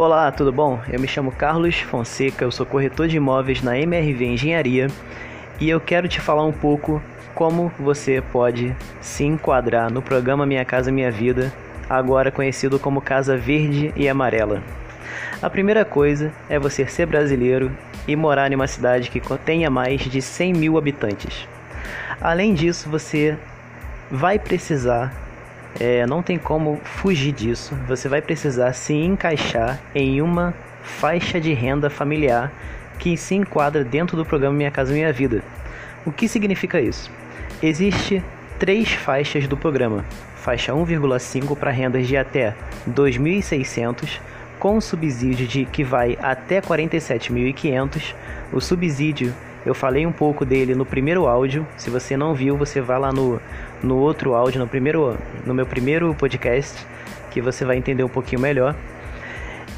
Olá, tudo bom? Eu me chamo Carlos Fonseca, eu sou corretor de imóveis na MRV Engenharia e eu quero te falar um pouco como você pode se enquadrar no programa Minha Casa Minha Vida, agora conhecido como Casa Verde e Amarela. A primeira coisa é você ser brasileiro e morar em uma cidade que tenha mais de 100 mil habitantes. Além disso, você vai precisar é, não tem como fugir disso. Você vai precisar se encaixar em uma faixa de renda familiar que se enquadra dentro do programa Minha Casa Minha Vida. O que significa isso? Existe três faixas do programa. Faixa 1,5 para rendas de até 2.600, com subsídio de que vai até 47.500. O subsídio eu falei um pouco dele no primeiro áudio. Se você não viu, você vai lá no, no outro áudio, no, primeiro, no meu primeiro podcast, que você vai entender um pouquinho melhor.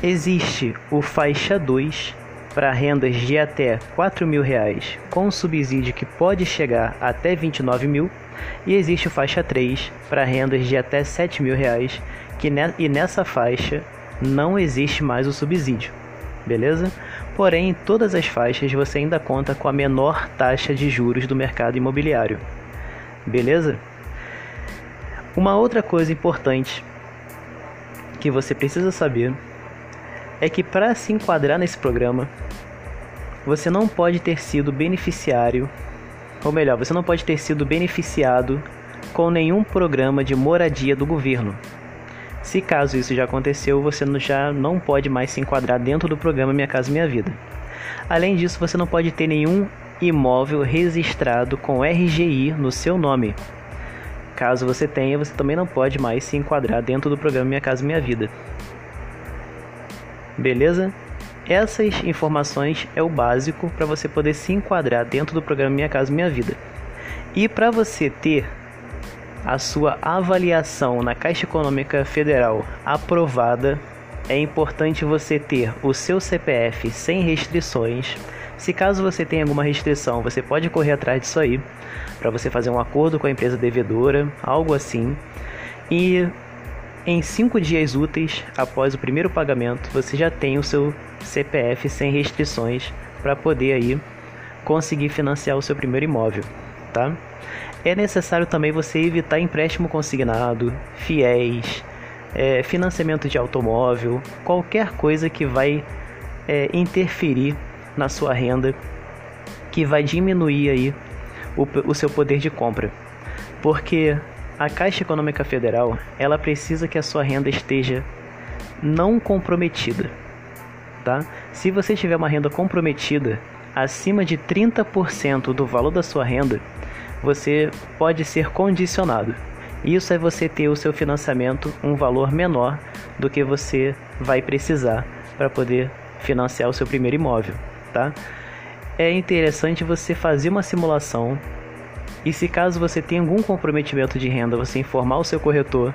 Existe o faixa 2 para rendas de até 4 mil reais, com subsídio que pode chegar até 29 mil. E existe o faixa 3 para rendas de até 7 mil reais, que ne e nessa faixa não existe mais o subsídio beleza? Porém, em todas as faixas você ainda conta com a menor taxa de juros do mercado imobiliário, beleza? Uma outra coisa importante que você precisa saber é que para se enquadrar nesse programa, você não pode ter sido beneficiário, ou melhor, você não pode ter sido beneficiado com nenhum programa de moradia do governo, se caso isso já aconteceu, você já não pode mais se enquadrar dentro do programa Minha Casa Minha Vida. Além disso, você não pode ter nenhum imóvel registrado com RGI no seu nome. Caso você tenha, você também não pode mais se enquadrar dentro do programa Minha Casa Minha Vida. Beleza? Essas informações é o básico para você poder se enquadrar dentro do programa Minha Casa Minha Vida. E para você ter a sua avaliação na Caixa Econômica Federal aprovada, é importante você ter o seu CPF sem restrições. Se caso você tenha alguma restrição, você pode correr atrás disso aí para você fazer um acordo com a empresa devedora, algo assim. E em cinco dias úteis após o primeiro pagamento, você já tem o seu CPF sem restrições para poder aí conseguir financiar o seu primeiro imóvel, tá? É necessário também você evitar empréstimo consignado, fiéis, é, financiamento de automóvel, qualquer coisa que vai é, interferir na sua renda, que vai diminuir aí o, o seu poder de compra. Porque a Caixa Econômica Federal, ela precisa que a sua renda esteja não comprometida, tá? Se você tiver uma renda comprometida acima de 30% do valor da sua renda, você pode ser condicionado. Isso é você ter o seu financiamento um valor menor do que você vai precisar para poder financiar o seu primeiro imóvel, tá? É interessante você fazer uma simulação e se caso você tenha algum comprometimento de renda, você informar o seu corretor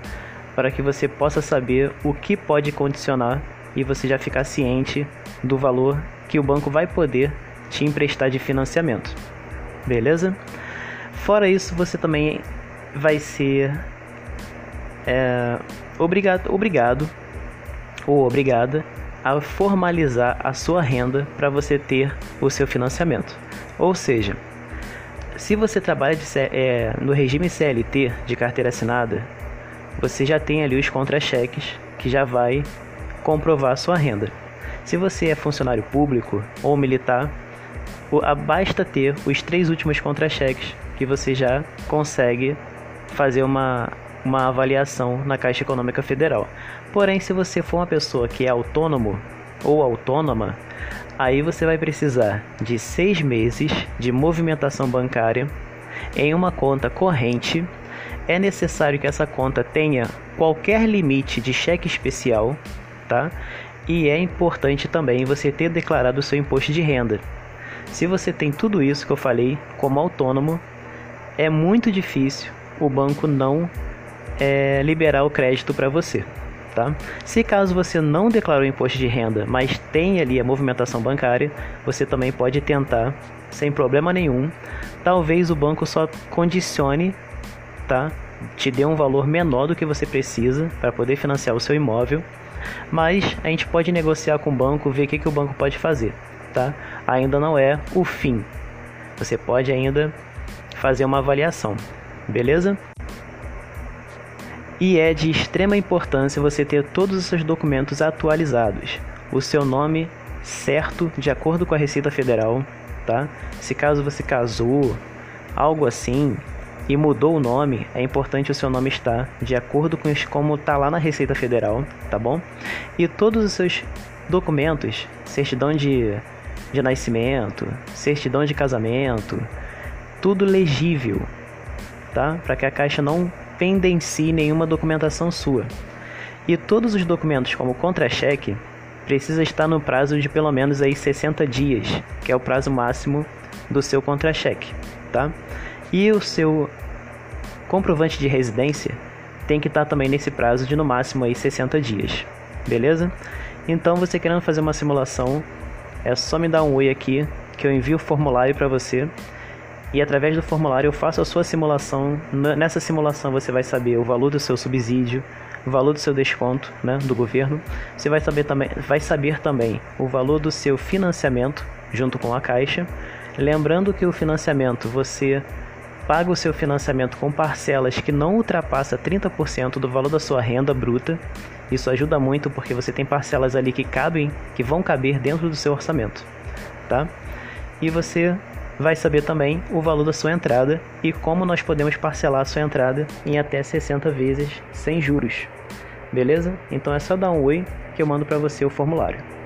para que você possa saber o que pode condicionar e você já ficar ciente do valor que o banco vai poder te emprestar de financiamento. Beleza? Fora isso, você também vai ser é, obrigado, obrigado ou obrigada a formalizar a sua renda para você ter o seu financiamento. Ou seja, se você trabalha de, é, no regime CLT de carteira assinada, você já tem ali os contra-cheques que já vai comprovar a sua renda. Se você é funcionário público ou militar, basta ter os três últimos contra-cheques que você já consegue fazer uma, uma avaliação na Caixa Econômica Federal. Porém, se você for uma pessoa que é autônomo ou autônoma, aí você vai precisar de seis meses de movimentação bancária em uma conta corrente. É necessário que essa conta tenha qualquer limite de cheque especial, tá? E é importante também você ter declarado o seu imposto de renda. Se você tem tudo isso que eu falei como autônomo, é muito difícil o banco não é, liberar o crédito para você. Tá? Se caso você não declarou imposto de renda, mas tem ali a movimentação bancária, você também pode tentar sem problema nenhum. Talvez o banco só condicione, tá? Te dê um valor menor do que você precisa para poder financiar o seu imóvel. Mas a gente pode negociar com o banco, ver o que, que o banco pode fazer, tá? Ainda não é o fim. Você pode ainda fazer uma avaliação, beleza? E é de extrema importância você ter todos os seus documentos atualizados. O seu nome certo, de acordo com a Receita Federal, tá? Se caso você casou, algo assim, e mudou o nome, é importante o seu nome estar de acordo com como está lá na Receita Federal, tá bom? E todos os seus documentos, certidão de, de nascimento, certidão de casamento, tudo legível, tá? Para que a Caixa não pendencie nenhuma documentação sua. E todos os documentos, como contra-cheque, precisa estar no prazo de pelo menos aí 60 dias, que é o prazo máximo do seu contra-cheque, tá? E o seu comprovante de residência tem que estar também nesse prazo de no máximo aí 60 dias, beleza? Então você querendo fazer uma simulação, é só me dar um oi aqui que eu envio o formulário para você e através do formulário eu faço a sua simulação. Nessa simulação você vai saber o valor do seu subsídio, o valor do seu desconto, né, do governo. Você vai saber também, vai saber também o valor do seu financiamento junto com a Caixa. Lembrando que o financiamento você paga o seu financiamento com parcelas que não ultrapassa 30% do valor da sua renda bruta. Isso ajuda muito porque você tem parcelas ali que cabem, que vão caber dentro do seu orçamento, tá? E você vai saber também o valor da sua entrada e como nós podemos parcelar a sua entrada em até 60 vezes sem juros. Beleza? Então é só dar um oi que eu mando para você o formulário.